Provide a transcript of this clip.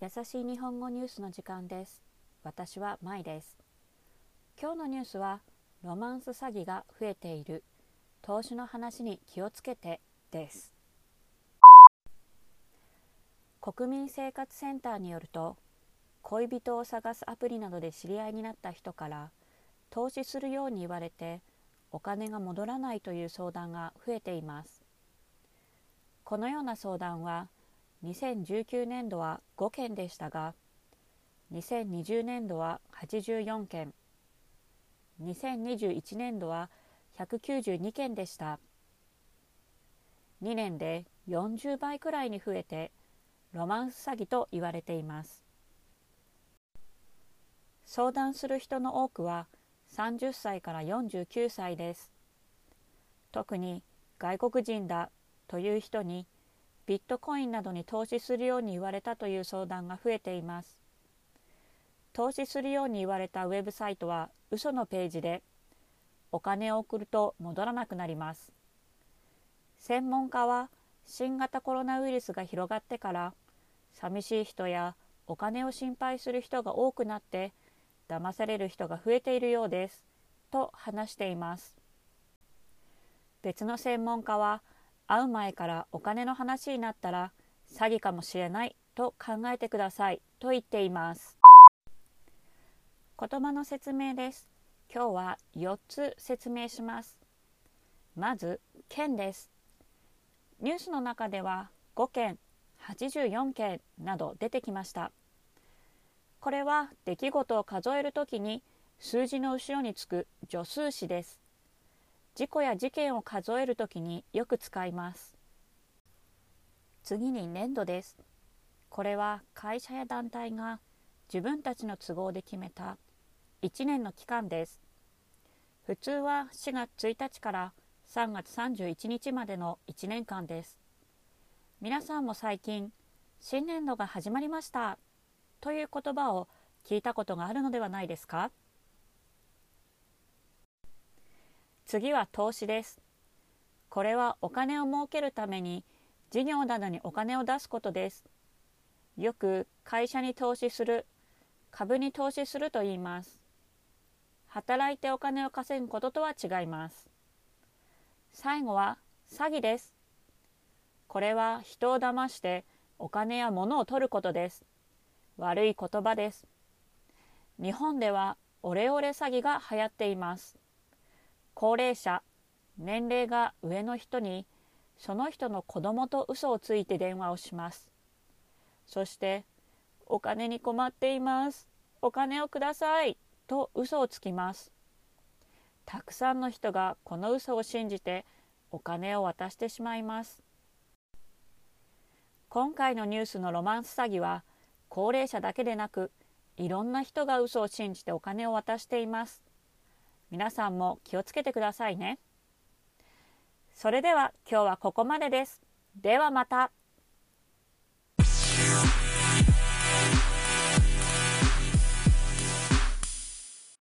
優しい日本語ニュースの時間です。私はまいです。今日のニュースはロマンス詐欺が増えている。投資の話に気をつけてです。国民生活センターによると恋人を探すアプリなどで知り合いになった人から投資するように言われてお金が戻らないという相談が増えています。このような相談は2019年度は5件でしたが2020年度は84件2021年度は192件でした。2年で40倍くらいに増えてロマンス詐欺と言われています。相談する人の多くは30歳から49歳です。特に外国人だという人にビットコインなどに投資するように言われたという相談が増えています。投資するように言われたウェブサイトは嘘のページでお金を送ると戻らなくなります。専門家は新型コロナウイルスが広がってから寂しい人やお金を心配する人が多くなって騙される人が増えているようですと話しています。別の専門家は会う前からお金の話になったら詐欺かもしれないと考えてくださいと言っています。言葉の説明です。今日は4つ説明します。まず件です。ニュースの中では5件84件など出てきました。これは出来事を数えるときに数字の後ろにつく助数詞です。事故や事件を数えるときによく使います。次に年度です。これは会社や団体が自分たちの都合で決めた1年の期間です。普通は4月1日から3月31日までの1年間です。皆さんも最近新年度が始まりましたという言葉を聞いたことがあるのではないですか？次は投資です。これはお金を儲けるために事業などにお金を出すことです。よく会社に投資する、株に投資すると言います。働いてお金を稼ぐこととは違います。最後は詐欺です。これは人を騙してお金や物を取ることです。悪い言葉です。日本ではオレオレ詐欺が流行っています。高齢者年齢が上の人にその人の子供と嘘をついて電話をします。そして「お金に困っています。お金をください」と嘘をつきます。たくさんの人がこの嘘を信じてお金を渡してしまいます。今回のニュースのロマンス詐欺は高齢者だけでなくいろんな人が嘘を信じてお金を渡しています。皆さんも気をつけてくださいね。それでは今日はここまでです。ではまた。